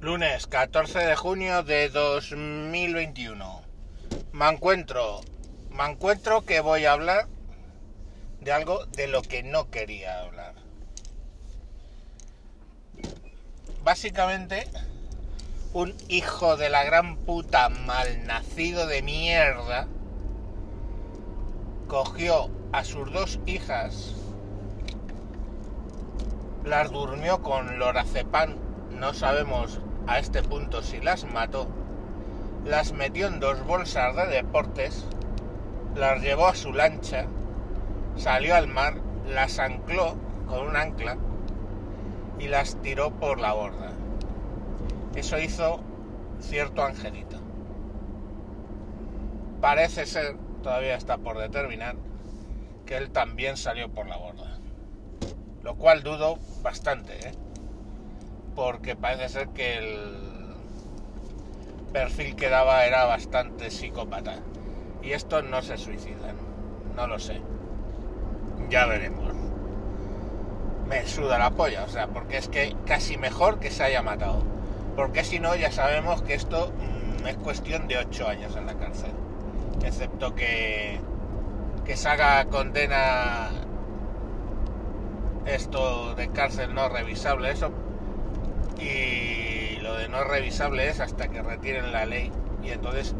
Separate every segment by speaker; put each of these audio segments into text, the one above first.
Speaker 1: Lunes 14 de junio de 2021. Me encuentro, me encuentro que voy a hablar de algo de lo que no quería hablar. Básicamente, un hijo de la gran puta malnacido de mierda cogió a sus dos hijas, las durmió con lorazepam, no sabemos a este punto si las mató, las metió en dos bolsas de deportes, las llevó a su lancha, salió al mar, las ancló con un ancla y las tiró por la borda. Eso hizo cierto angelito. Parece ser, todavía está por determinar, que él también salió por la borda. Lo cual dudo bastante, ¿eh? Porque parece ser que el perfil que daba era bastante psicópata. Y estos no se suicidan, no lo sé. Ya veremos. Me suda la polla, o sea, porque es que casi mejor que se haya matado. Porque si no, ya sabemos que esto mm, es cuestión de 8 años en la cárcel. Excepto que, que se haga condena esto de cárcel no revisable, eso. Y lo de no revisable es hasta que retiren la ley y entonces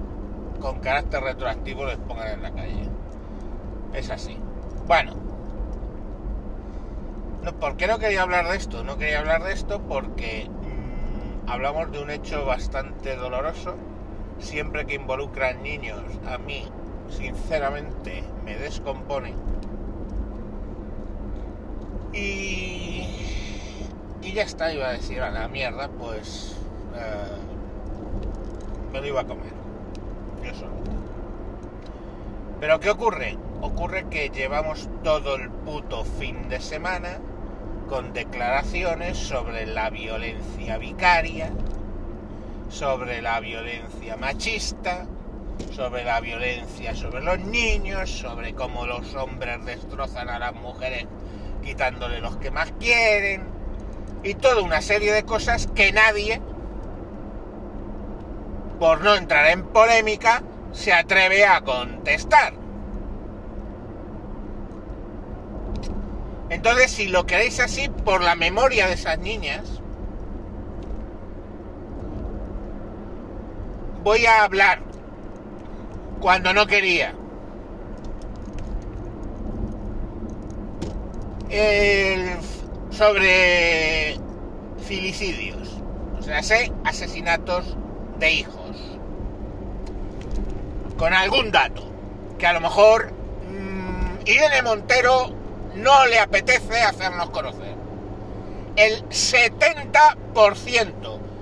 Speaker 1: con carácter retroactivo les pongan en la calle. Es así. Bueno. No, ¿Por qué no quería hablar de esto? No quería hablar de esto porque mmm, hablamos de un hecho bastante doloroso. Siempre que involucran niños, a mí, sinceramente, me descompone y ya está, iba a decir a la mierda, pues eh, me lo iba a comer. Yo solo. Pero ¿qué ocurre? Ocurre que llevamos todo el puto fin de semana con declaraciones sobre la violencia vicaria, sobre la violencia machista, sobre la violencia sobre los niños, sobre cómo los hombres destrozan a las mujeres quitándole los que más quieren y toda una serie de cosas que nadie, por no entrar en polémica, se atreve a contestar. Entonces, si lo queréis así, por la memoria de esas niñas, voy a hablar cuando no quería. El, sobre filicidios, o sea, sé asesinatos de hijos, con algún dato que a lo mejor mmm, Irene Montero no le apetece hacernos conocer. El 70%,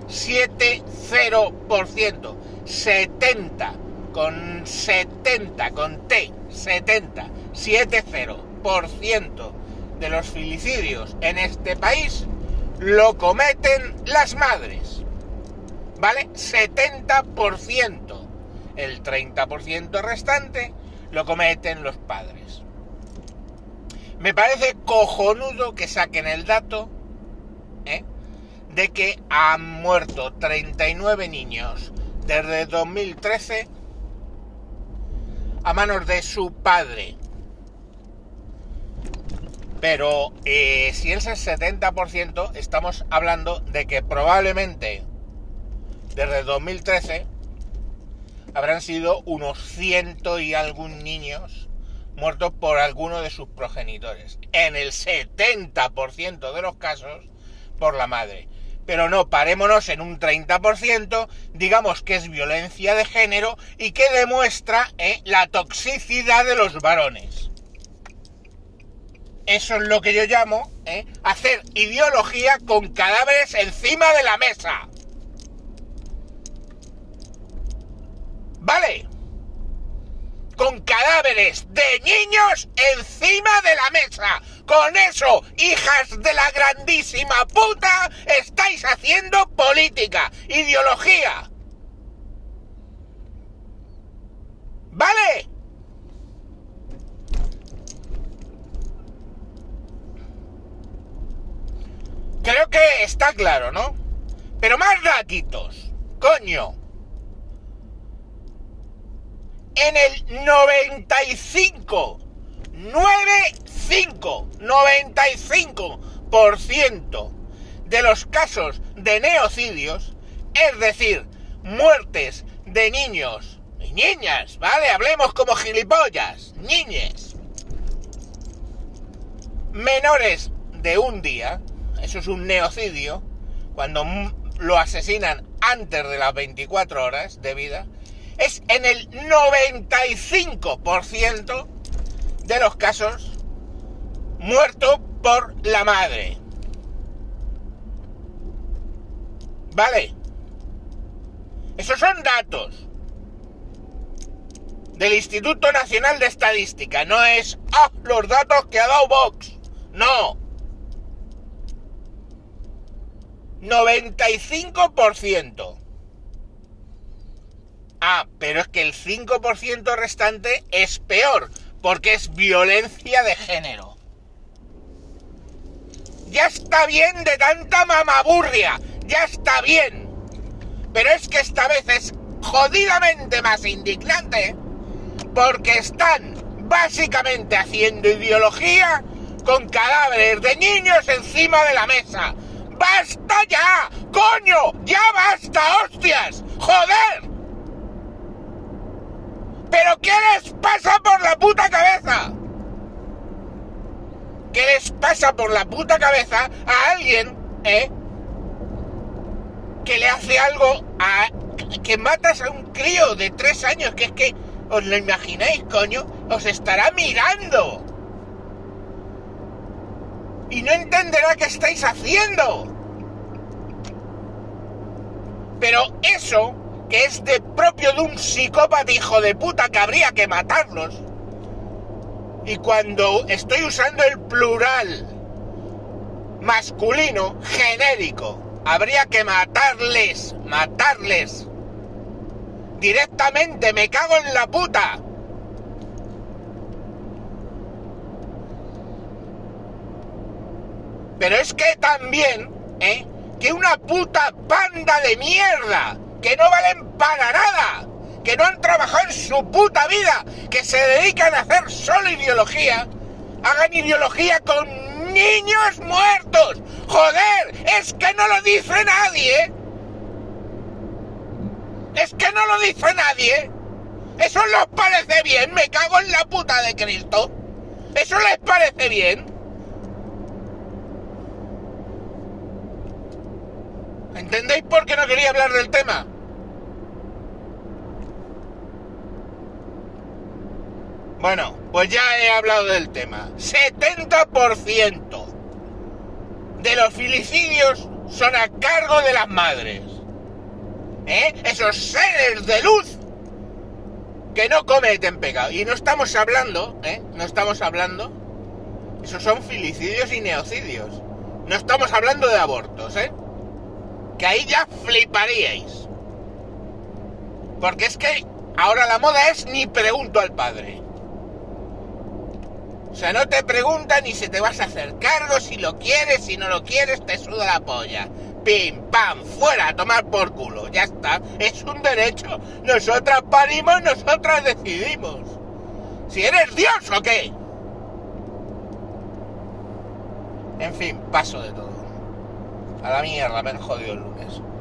Speaker 1: 70%, 70 con 70 con T, 70, 70% de los filicidios en este país lo cometen las madres. ¿Vale? 70%. El 30% restante lo cometen los padres. Me parece cojonudo que saquen el dato ¿eh? de que han muerto 39 niños desde 2013 a manos de su padre. Pero eh, si es el 70%, estamos hablando de que probablemente desde 2013 habrán sido unos ciento y algún niños muertos por alguno de sus progenitores. En el 70% de los casos por la madre. Pero no, parémonos en un 30%, digamos que es violencia de género y que demuestra eh, la toxicidad de los varones. Eso es lo que yo llamo ¿eh? hacer ideología con cadáveres encima de la mesa. ¿Vale? Con cadáveres de niños encima de la mesa. Con eso, hijas de la grandísima puta, estáis haciendo política, ideología. ¿Vale? Creo está claro, ¿no? Pero más datitos, coño. En el 95, 95, 95% de los casos de neocidios, es decir, muertes de niños y niñas, ¿vale? Hablemos como gilipollas, niñes. Menores de un día, eso es un neocidio, cuando lo asesinan antes de las 24 horas de vida, es en el 95% de los casos muerto por la madre. ¿Vale? Esos son datos del Instituto Nacional de Estadística. No es, ah, los datos que ha dado Vox. No. 95%. Ah, pero es que el 5% restante es peor, porque es violencia de género. Ya está bien de tanta mamaburria, ya está bien. Pero es que esta vez es jodidamente más indignante, porque están básicamente haciendo ideología con cadáveres de niños encima de la mesa. ¡Basta ya! ¡Coño! ¡Ya basta, hostias! ¡Joder! ¿Pero qué les pasa por la puta cabeza? ¿Qué les pasa por la puta cabeza a alguien, eh? Que le hace algo a... que matas a un crío de tres años, que es que... ¿Os lo imagináis, coño? Os estará mirando. Y no entenderá qué estáis haciendo. Pero eso que es de propio de un psicópata hijo de puta que habría que matarlos. Y cuando estoy usando el plural masculino, genérico, habría que matarles, matarles. Directamente, me cago en la puta. Pero es que también, ¿eh? Que una puta panda de mierda que no valen para nada, que no han trabajado en su puta vida, que se dedican a hacer solo ideología, hagan ideología con niños muertos. Joder, es que no lo dice nadie. Es que no lo dice nadie. ¿Eso les parece bien? Me cago en la puta de Cristo. ¿Eso les parece bien? ¿Entendéis por qué no quería hablar del tema? Bueno, pues ya he hablado del tema. 70% de los filicidios son a cargo de las madres. ¿Eh? Esos seres de luz que no cometen pecado. Y no estamos hablando, ¿eh? No estamos hablando. Esos son filicidios y neocidios. No estamos hablando de abortos, ¿eh? Que ahí ya fliparíais. Porque es que ahora la moda es ni pregunto al padre. O sea, no te preguntan ni si te vas a hacer cargo, si lo quieres, si no lo quieres, te suda la polla. Pim, pam, fuera, a tomar por culo. Ya está, es un derecho. Nosotras parimos, nosotras decidimos. Si eres Dios o qué. En fin, paso de todo. A la mierda, me han jodido el lunes.